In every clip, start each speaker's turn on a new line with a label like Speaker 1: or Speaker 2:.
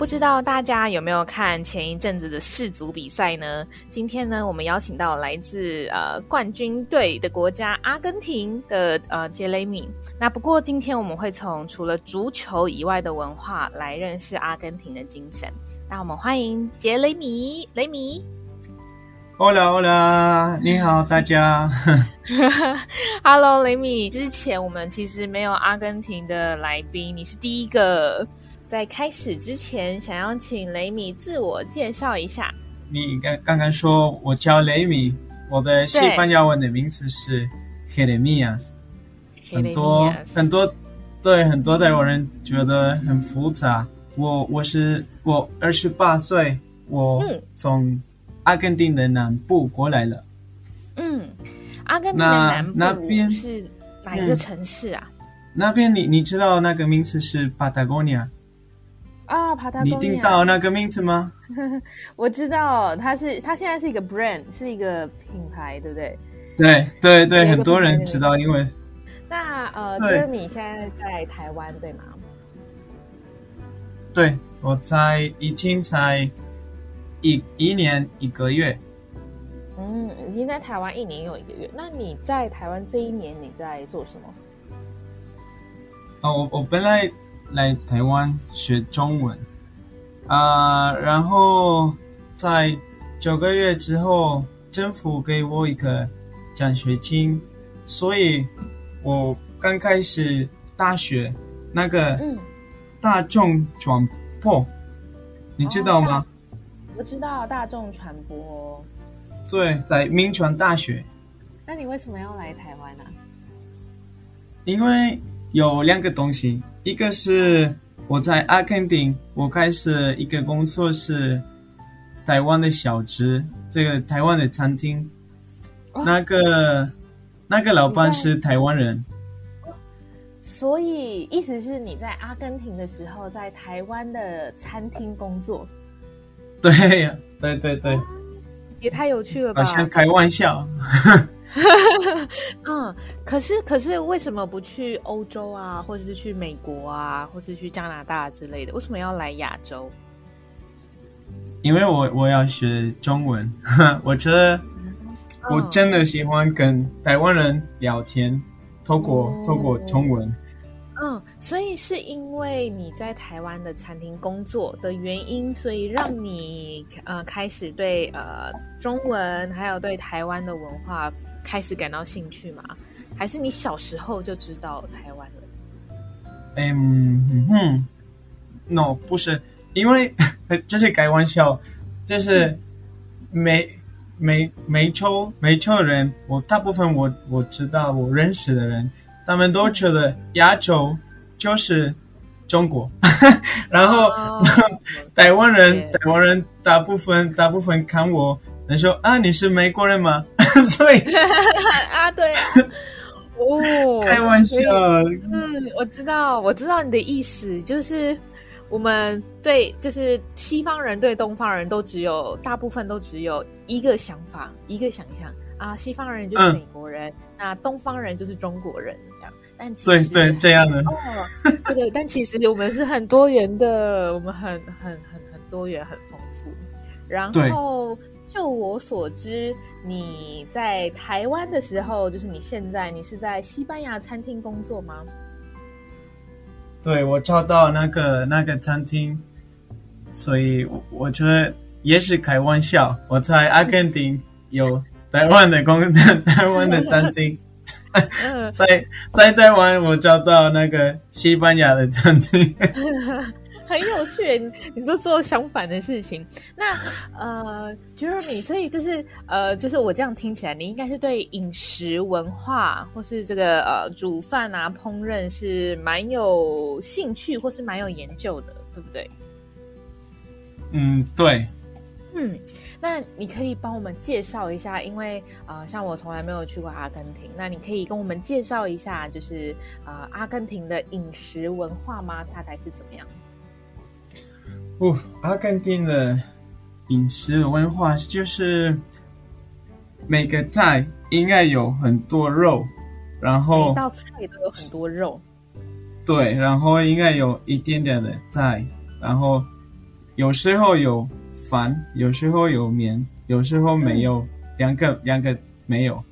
Speaker 1: 不知道大家有没有看前一阵子的世足比赛呢？今天呢，我们邀请到来自呃冠军队的国家阿根廷的呃杰雷米。那不过今天我们会从除了足球以外的文化来认识阿根廷的精神。那我们欢迎杰雷米，雷米。
Speaker 2: Hola，Hola，你好，大家。
Speaker 1: Hello，雷米。之前我们其实没有阿根廷的来宾，你是第一个。在开始之前，想要请雷米自我介绍一下。
Speaker 2: 你刚刚刚说我叫雷米，我的西班牙文的名字是 Jeremias，。很多很多，对很多台湾人觉得很复杂。我我是我二十八岁，我从阿根廷的南部过来了。
Speaker 1: 嗯，阿根廷的南部那边是哪一个城市啊？
Speaker 2: 嗯、那边你你知道那个名词是 Patagonia。
Speaker 1: 啊，帕塔
Speaker 2: 你听到那个名字吗？
Speaker 1: 我知道，它是它现在是一个 brand，是一个品牌，对不对？
Speaker 2: 对对对，很多人知道，因为
Speaker 1: 那呃，Jeremy 现在在台湾对吗？
Speaker 2: 对，我在已经才一一年一个月。
Speaker 1: 嗯，已经在台湾一年又一个月。那你在台湾这一年你在做什么？
Speaker 2: 哦，我我本来。来台湾学中文，啊、呃，然后在九个月之后，政府给我一个奖学金，所以我刚开始大学那个大众传播，嗯、你知道吗？
Speaker 1: 哦、我知道大众传播。
Speaker 2: 对，在民传大学。
Speaker 1: 那你为什么要来台湾呢、啊？
Speaker 2: 因为有两个东西。一个是我在阿根廷，我开始一个工作是台湾的小吃，这个台湾的餐厅，哦、那个那个老板是台湾人，
Speaker 1: 所以意思是你在阿根廷的时候在台湾的餐厅工作？
Speaker 2: 对呀，对对对，
Speaker 1: 也太有趣了吧！
Speaker 2: 好像开玩笑。
Speaker 1: 嗯，可是可是为什么不去欧洲啊，或者是去美国啊，或者是去加拿大之类的？为什么要来亚洲？
Speaker 2: 因为我我要学中文，我觉得我真的喜欢跟台湾人聊天，透过、哦、透过中文。
Speaker 1: 嗯，所以是因为你在台湾的餐厅工作的原因，所以让你呃开始对呃中文还有对台湾的文化。开始感到兴趣吗？还是你小时候就知道台湾了？
Speaker 2: 嗯嗯哼，no 不是，因为 这是开玩笑，就是美美美洲美洲人，我大部分我我知道我认识的人，他们都觉得亚洲就是中国，然后、oh, 台湾人.台湾人大部分大部分看我，能说啊，你是美国人吗？所以
Speaker 1: 啊，对啊，哦，
Speaker 2: 开玩笑。
Speaker 1: 嗯，我知道，我知道你的意思，就是我们对，就是西方人对东方人都只有大部分都只有一个想法，一个想象啊，西方人就是美国人，嗯、那东方人就是中国人这样。但其实
Speaker 2: 对对这样的
Speaker 1: 哦，对对，但其实我们是很多元的，我们很很很很多元，很丰富。然后。就我所知，你在台湾的时候，就是你现在，你是在西班牙餐厅工作吗？
Speaker 2: 对，我找到那个那个餐厅，所以我觉得也是开玩笑。我在阿根廷 有台湾的工，台湾的餐厅，在在台湾我找到那个西班牙的餐厅。
Speaker 1: 很有趣，你 你都做相反的事情。那呃，Jeremy，所以就是呃，就是我这样听起来，你应该是对饮食文化或是这个呃煮饭啊、烹饪是蛮有兴趣，或是蛮有研究的，对不对？
Speaker 2: 嗯，对。
Speaker 1: 嗯，那你可以帮我们介绍一下，因为呃，像我从来没有去过阿根廷，那你可以跟我们介绍一下，就是呃，阿根廷的饮食文化吗？大概是怎么样？
Speaker 2: 哦，阿根廷的饮食文化就是每个菜应该有很多肉，然后
Speaker 1: 每道菜都有很多肉。
Speaker 2: 对，然后应该有一点点的菜，然后有时候有饭，有时候有面，有时候没有，嗯、两个两个没有。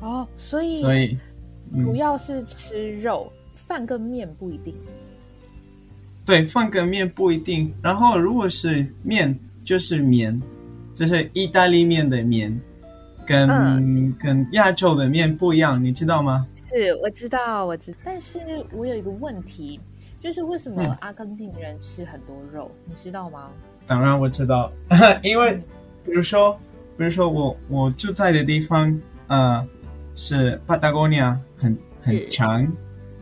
Speaker 1: 哦，所以
Speaker 2: 所以、
Speaker 1: 嗯、主要是吃肉，饭跟面不一定。
Speaker 2: 对，饭跟面不一定。然后如果是面，就是面，就是意大利面的面，跟、嗯、跟亚洲的面不一样，你知道吗？
Speaker 1: 是，我知道，我知道。但是我有一个问题，就是为什么阿根廷人吃很多肉？嗯、你知道吗？
Speaker 2: 当然我知道，因为比如说，比如说我我住在的地方，呃。是 Patagonia 很很强，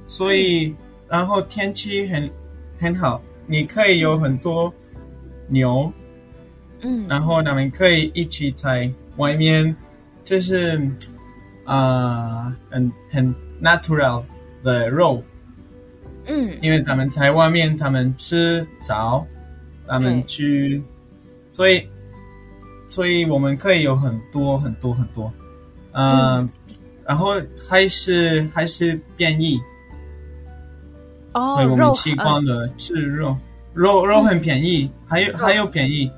Speaker 2: 所以然后天气很很好，你可以有很多牛，嗯，然后他们可以一起在外面，就是啊、呃、很很 natural 的肉，嗯，因为他们在外面，他们吃草，他们去，所以所以我们可以有很多很多很多，呃、嗯。然后还是还是便宜，
Speaker 1: 哦，
Speaker 2: 所以我们习惯了吃肉，肉、呃、肉，很便宜，嗯、还有还有便宜，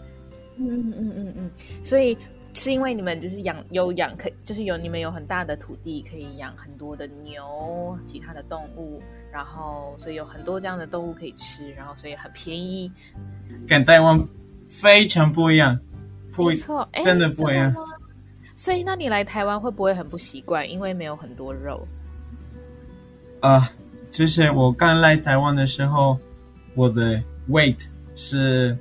Speaker 1: 嗯嗯嗯嗯嗯，所以是因为你们就是养有养可就是有你们有很大的土地可以养很多的牛，其他的动物，然后所以有很多这样的动物可以吃，然后所以很便宜，
Speaker 2: 跟台湾非常不一样，不一
Speaker 1: 错，
Speaker 2: 真的不一样。
Speaker 1: 所以，那你来台湾会不会很不习惯？因为没有很多肉。
Speaker 2: 啊、呃，就是我刚来台湾的时候，我的 weight 是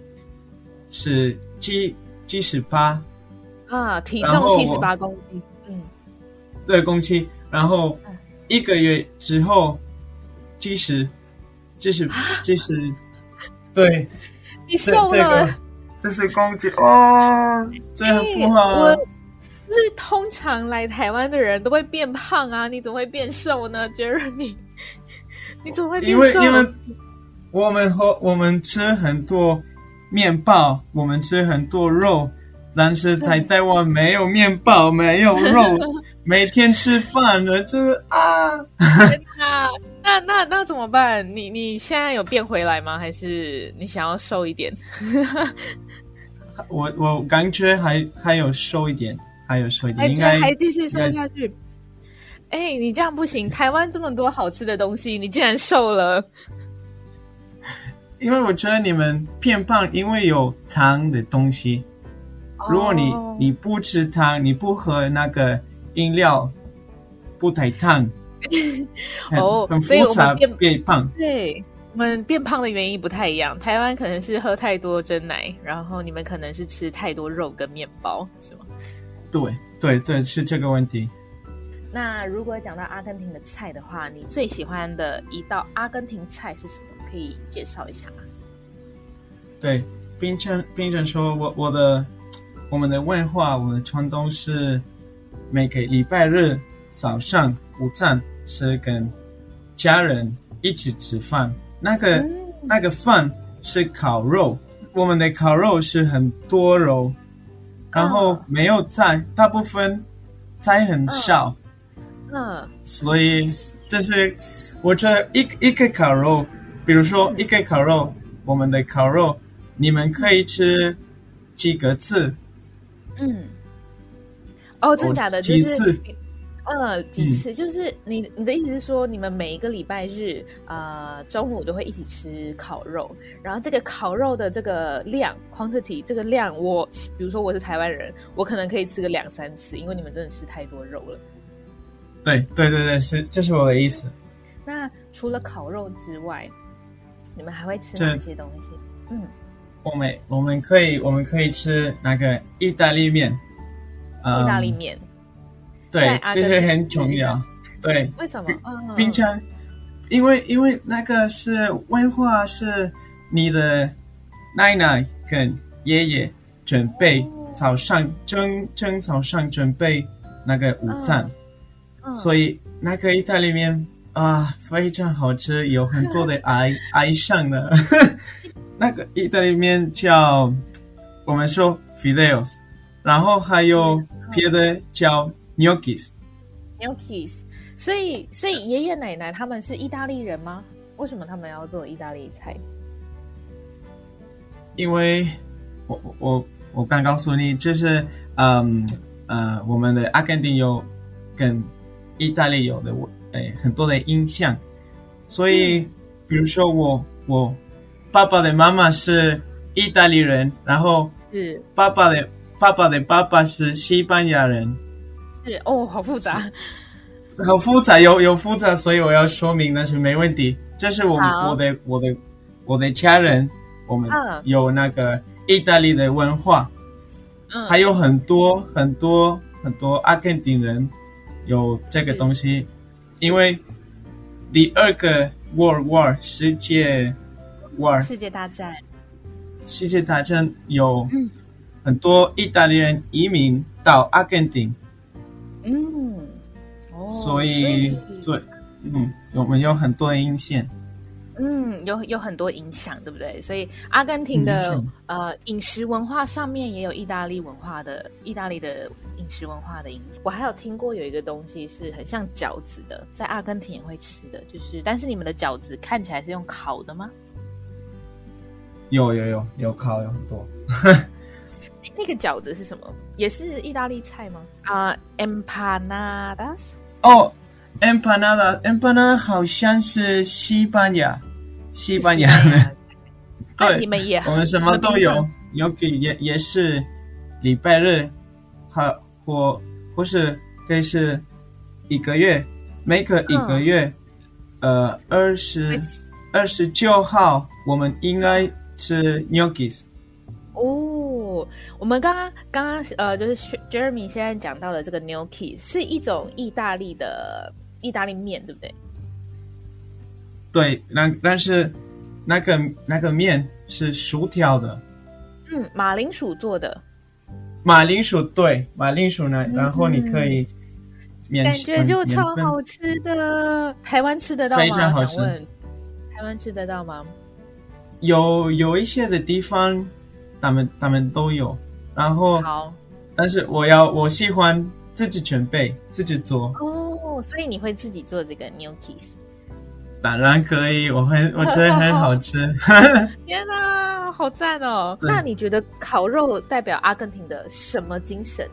Speaker 2: 是七七十八。
Speaker 1: 啊，体重七十八公斤，嗯，
Speaker 2: 对，公斤。然后一个月之后，七十，七十，七十，对，
Speaker 1: 你瘦了，
Speaker 2: 这是公斤。哦，这很不好。欸
Speaker 1: 就是通常来台湾的人都会变胖啊，你怎么会变瘦呢，Jeremy？你怎么会变瘦？
Speaker 2: 因为因为我们和我们吃很多面包，我们吃很多肉，但是在台湾没有面包，没有肉，每天吃饭了，就是啊，
Speaker 1: 那那那那怎么办？你你现在有变回来吗？还是你想要瘦一点？
Speaker 2: 我我感觉还还有瘦一点。还有瘦
Speaker 1: 一点，应该还继续瘦下去。哎，你这样不行！台湾这么多好吃的东西，你竟然瘦了。
Speaker 2: 因为我觉得你们变胖，因为有糖的东西。如果你、oh. 你不吃糖，你不喝那个饮料，不太烫。
Speaker 1: 哦，
Speaker 2: 很复杂，变变胖。
Speaker 1: 对，我们变胖的原因不太一样。台湾可能是喝太多真奶，然后你们可能是吃太多肉跟面包，是吗？
Speaker 2: 对对对，是这个问题。
Speaker 1: 那如果讲到阿根廷的菜的话，你最喜欢的一道阿根廷菜是什么？可以介绍一下吗？
Speaker 2: 对，冰城冰城说，我我的我们的文化，我们的传统是每个礼拜日早上午餐是跟家人一起吃饭。那个、嗯、那个饭是烤肉，我们的烤肉是很多肉。然后没有菜，大部分菜很少，嗯，嗯，所以这是我觉得一一个烤肉，比如说一个烤肉，我们的烤肉，你们可以吃几个次？
Speaker 1: 嗯，哦，真假的？
Speaker 2: 几次？
Speaker 1: 就是呃，几次？嗯、就是你你的意思是说，你们每一个礼拜日，呃，中午都会一起吃烤肉，然后这个烤肉的这个量 quantity 这个量，我比如说我是台湾人，我可能可以吃个两三次，因为你们真的吃太多肉了。
Speaker 2: 对对对对，是这是我的意思。
Speaker 1: 那除了烤肉之外，你们还会吃哪些东西？嗯，
Speaker 2: 我们我们可以我们可以吃那个意大利面，
Speaker 1: 意大利面。嗯
Speaker 2: 对，这些很重要。对，
Speaker 1: 为什么？嗯，
Speaker 2: 冰城，因为因为那个是文化，是你的奶奶跟爷爷准备早上蒸蒸早上准备那个午餐，所以那个意大利面啊非常好吃，有很多的爱爱上的。那个意大利面叫我们说 fideos，然后还有别的叫。
Speaker 1: Gnocchis，Gnocchis，所以所以爷爷奶奶他们是意大利人吗？为什么他们要做意大利菜？
Speaker 2: 因为我我我刚告诉你，就是嗯呃，我们的阿根廷有跟意大利有的诶很多的印象，所以、嗯、比如说我我爸爸的妈妈是意大利人，然后是。爸爸的爸爸的爸爸是西班牙人，
Speaker 1: 是哦，好复杂，
Speaker 2: 好复杂，有有复杂，所以我要说明，但是没问题，这是我我的我的我的家人，我们有那个意大利的文化，嗯，还有很多很多很多阿根廷人有这个东西。因为第二个 World War 世界 War
Speaker 1: 世界大战，
Speaker 2: 世界大战有很多意大利人移民到阿根廷，
Speaker 1: 嗯，哦，
Speaker 2: 所以对，嗯，我们有很多印象。
Speaker 1: 嗯，有有很多影响，对不对？所以阿根廷的呃饮食文化上面也有意大利文化的意大利的饮食文化的影响。我还有听过有一个东西是很像饺子的，在阿根廷也会吃的，就是但是你们的饺子看起来是用烤的吗？
Speaker 2: 有有有有烤有很多。
Speaker 1: 那个饺子是什么？也是意大利菜吗？啊、uh,，empanadas。
Speaker 2: 哦。Empanada，Empanada 好像是西班牙，西班牙的。
Speaker 1: 对，你们也，
Speaker 2: 我们什么都有，有给也也是礼拜日，或或或是可以是一个月，每个一个月，嗯、呃，二十二十九号，我们应该吃 gnocchi。
Speaker 1: 哦，我们刚刚刚刚呃，就是 Jeremy 现在讲到的这个 gnocchi 是一种意大利的。意大利面对不对？
Speaker 2: 对，那但是那个那个面是薯条的，
Speaker 1: 嗯，马铃薯做的。
Speaker 2: 马铃薯对，马铃薯呢，然后你可以免，
Speaker 1: 感觉就超好吃的。台湾吃得到吗？
Speaker 2: 非常好吃。
Speaker 1: 台湾吃得到吗？
Speaker 2: 有有一些的地方，他们他们都有。然后好，但是我要我喜欢自己准备，自己做。
Speaker 1: 哦。所以你会自己做这个 gnocchi？
Speaker 2: 当然可以，我会 我觉得很好吃。
Speaker 1: 天哪，好赞哦！那你觉得烤肉代表阿根廷的什么精神？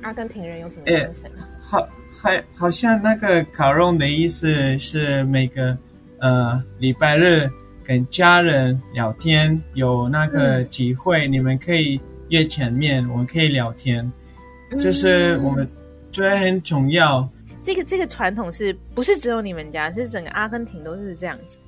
Speaker 1: 阿根廷人有什么精神？欸、
Speaker 2: 好，还好像那个烤肉的意思是每个呃礼拜日跟家人聊天，有那个机会，嗯、你们可以约见面，我们可以聊天，就是我们。觉得很重要。
Speaker 1: 这个这个传统是不是只有你们家？是整个阿根廷都是这样子。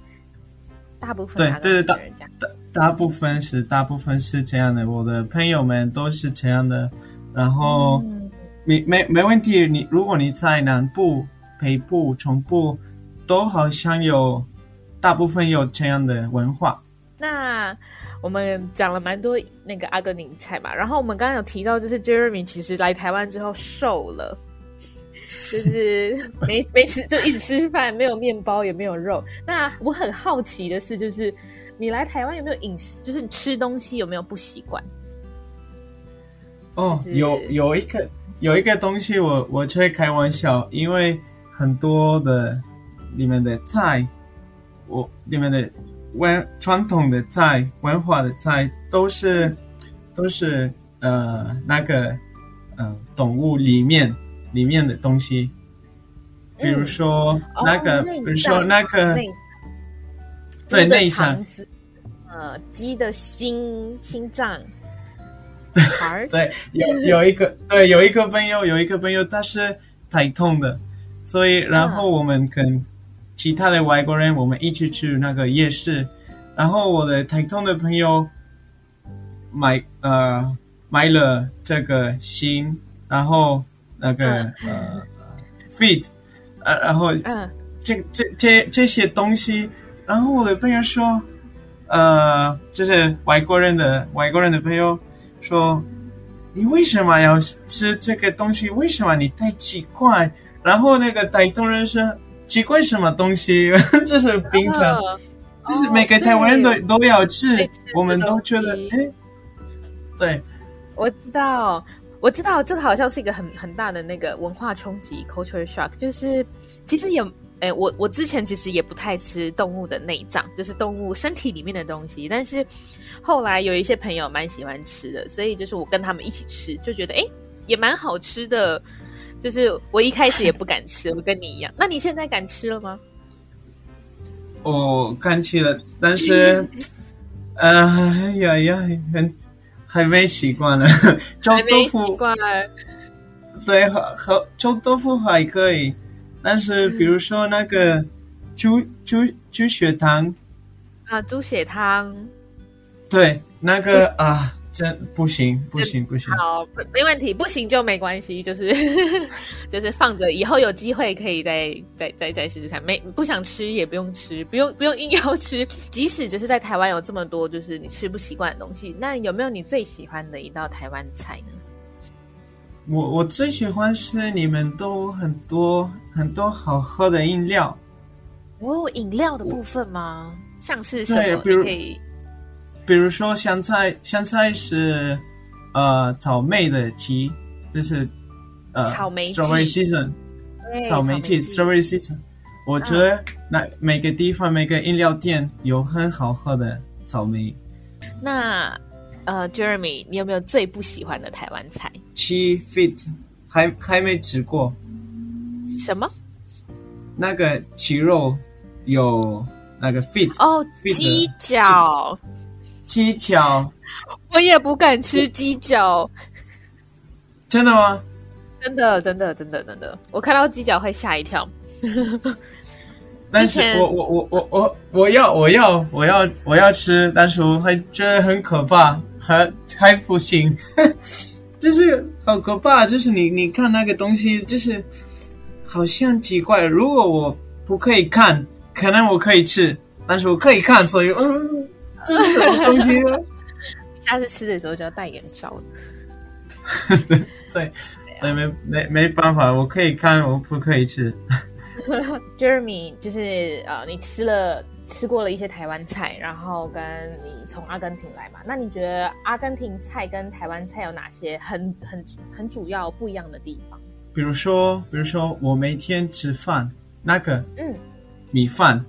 Speaker 1: 大部分对对对，大
Speaker 2: 大大部分是大部分是这样的。我的朋友们都是这样的。然后，嗯、没没没问题。你如果你在南部、北部、中部，都好像有大部分有这样的文化。
Speaker 1: 那。我们讲了蛮多那个阿根廷菜嘛，然后我们刚刚有提到，就是 Jeremy 其实来台湾之后瘦了，就是没没吃就一直吃饭，没有面包也没有肉。那我很好奇的是，就是你来台湾有没有饮食，就是你吃东西有没有不习惯？
Speaker 2: 哦，就是、有有一个有一个东西我，我我会开玩笑，因为很多的里面的菜，我里面的。文传统的菜，文化的菜都是都是呃那个呃动物里面里面的东西，比如说那个，嗯、比如说那个，对内脏，
Speaker 1: 呃鸡的心心脏，
Speaker 2: 对有有一个对有一个朋友有一个朋友他是台痛的，所以然后我们跟。其他的外国人，我们一起去那个夜市，然后我的台东的朋友买呃买了这个心，然后那个、uh. 呃 feet，呃然后、uh. 这这这这些东西，然后我的朋友说，呃就是外国人的外国人的朋友说，你为什么要吃这个东西？为什么你太奇怪？然后那个台东人说。奇怪什么东西？这是冰城，就、哦、是每个台湾人都、哦、都要吃，我们都觉得哎，对，
Speaker 1: 我知道，我知道，这个好像是一个很很大的那个文化冲击 （culture shock）。就是其实也哎，我我之前其实也不太吃动物的内脏，就是动物身体里面的东西。但是后来有一些朋友蛮喜欢吃的，所以就是我跟他们一起吃，就觉得哎，也蛮好吃的。就是我一开始也不敢吃，我跟你一样。那你现在敢吃了吗？
Speaker 2: 哦敢吃了，但是，呃呀呀，很还没习惯呢。臭豆腐，对，和和臭豆腐还可以，但是比如说那个猪猪猪血汤
Speaker 1: 啊，猪血汤，
Speaker 2: 对，那个啊。真不行，不行，不行。
Speaker 1: 好，没问题，不行就没关系，就是 就是放着，以后有机会可以再再再再试试看。没不想吃也不用吃，不用不用硬要吃。即使就是在台湾有这么多就是你吃不习惯的东西，那有没有你最喜欢的一道台湾菜呢？
Speaker 2: 我我最喜欢是你们都很多很多好喝的饮料。
Speaker 1: 哦，饮料的部分吗？像是什么？可以。
Speaker 2: 比如说香菜，香菜是呃草莓的季，就是呃
Speaker 1: 草莓
Speaker 2: strawberry season，草莓季 strawberry season。我觉得那每个地方每个饮料店有很好喝的草莓。
Speaker 1: 那呃，Jeremy，你有没有最不喜欢的台湾菜？
Speaker 2: 鸡 feet 还还没吃过。
Speaker 1: 什么？
Speaker 2: 那个鸡肉有那个 feet
Speaker 1: 哦，鸡脚。
Speaker 2: 鸡脚，
Speaker 1: 我也不敢吃鸡脚。
Speaker 2: 真的吗？
Speaker 1: 真的，真的，真的，真的。我看到鸡脚会吓一跳。
Speaker 2: 但是我我我我我我要我要我要我要吃，但是我会觉得很可怕，还还不行。就是好可怕，就是你你看那个东西，就是好像奇怪。如果我不可以看，可能我可以吃，但是我可以看，所以嗯。这是什么东西呢？
Speaker 1: 下次吃的时候就要戴眼罩。
Speaker 2: 对对，对，没没没办法，我可以看，我不可以吃。
Speaker 1: Jeremy，就是呃，你吃了吃过了一些台湾菜，然后跟你从阿根廷来嘛，那你觉得阿根廷菜跟台湾菜有哪些很很很主要不一样的地方？
Speaker 2: 比如说，比如说我每天吃饭那个嗯米饭，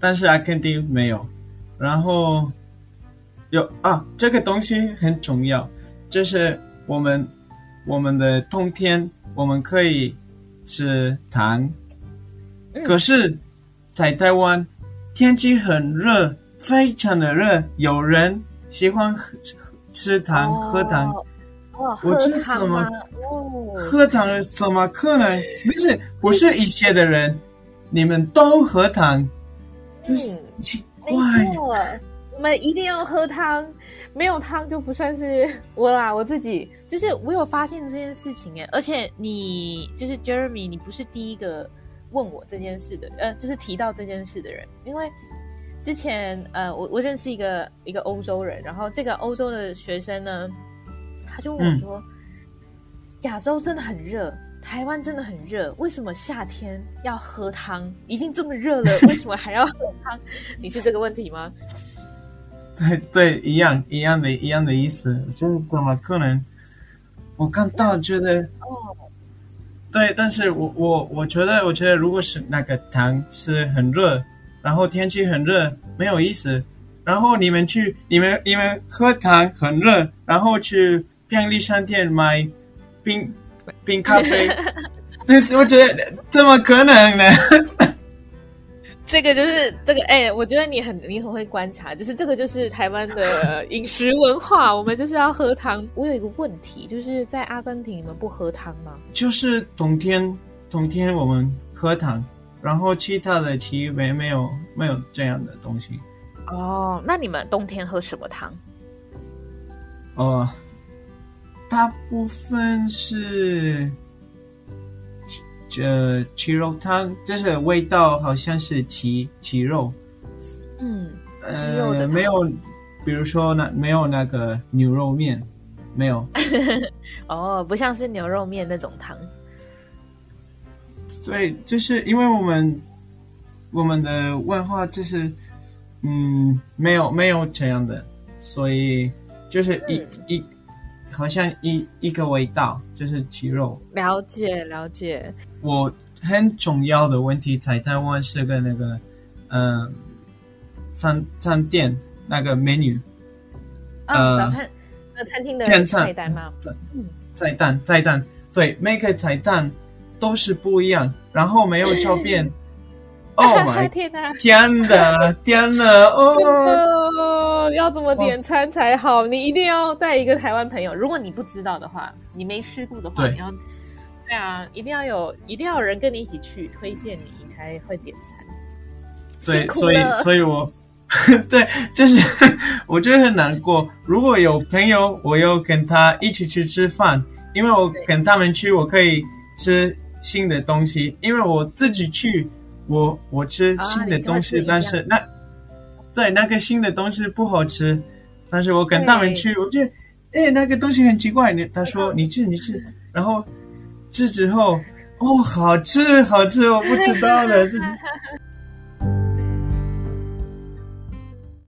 Speaker 2: 但是阿根廷没有。然后有啊，这个东西很重要，就是我们我们的冬天我们可以吃糖，嗯、可是，在台湾天气很热，非常的热，有人喜欢喝吃糖、哦、喝糖。
Speaker 1: 哇，
Speaker 2: 我这怎么喝糖怎么可能？不是，不是一些的人，你们都喝糖，就是。嗯
Speaker 1: 没错，我们一定要喝汤，没有汤就不算是我啦。我自己就是我有发现这件事情哎，而且你就是 Jeremy，你不是第一个问我这件事的，呃，就是提到这件事的人。因为之前呃，我我认识一个一个欧洲人，然后这个欧洲的学生呢，他就问我说：“嗯、亚洲真的很热。”台湾真的很热，为什么夏天要喝汤？已经这么热了，为什么还要喝汤？你是这个问题吗？
Speaker 2: 对对，一样一样的一样的意思，就是怎么可能？我看到觉得哦，对，但是我我我觉得我觉得如果是那个汤是很热，然后天气很热，没有意思。然后你们去你们你们喝汤很热，然后去便利商店买冰。冰咖啡，这次我觉得怎么可能呢？
Speaker 1: 这个就是这个，哎、欸，我觉得你很你很会观察，就是这个就是台湾的饮食文化，我们就是要喝汤。我有一个问题，就是在阿根廷你们不喝汤吗？
Speaker 2: 就是冬天冬天我们喝汤，然后其他的其余没没有没有这样的东西。
Speaker 1: 哦，那你们冬天喝什么汤？
Speaker 2: 哦、呃。大部分是，这鸡肉汤，就是味道好像是鸡鸡肉，
Speaker 1: 嗯，鸡肉的、
Speaker 2: 呃、没有，比如说那没有那个牛肉面，没有，
Speaker 1: 哦，不像是牛肉面那种汤，
Speaker 2: 对，就是因为我们我们的文化就是，嗯，没有没有这样的，所以就是一、嗯、一。好像一一个味道就是鸡肉。
Speaker 1: 了解了解。
Speaker 2: 我很重要的问题，在台湾是个那个，嗯、呃，餐餐店那个 menu，
Speaker 1: 呃，早餐那餐厅的菜单吗？
Speaker 2: 嗯，菜单菜单，对，每个菜单都是不一样，然后没有照片。哦、oh、my 天哪！天哪！天哪！
Speaker 1: 哦，要怎么点餐才好？Oh. 你一定要带一个台湾朋友。如果你不知道的话，你没吃过的话，你要对啊，一定要有，一定要有人跟你一起去推荐你，你才会点餐。
Speaker 2: 对，所以，所以我 对，就是 我觉得很难过。如果有朋友，我要跟他一起去吃饭，因为我跟他们去，我可以吃新的东西，因为我自己去。我我吃新的东西，啊、但是那对那个新的东西不好吃，但是我跟他们去，我觉得哎那个东西很奇怪，你他说你吃你吃，然后吃之后哦好吃好吃，我不知道了，这是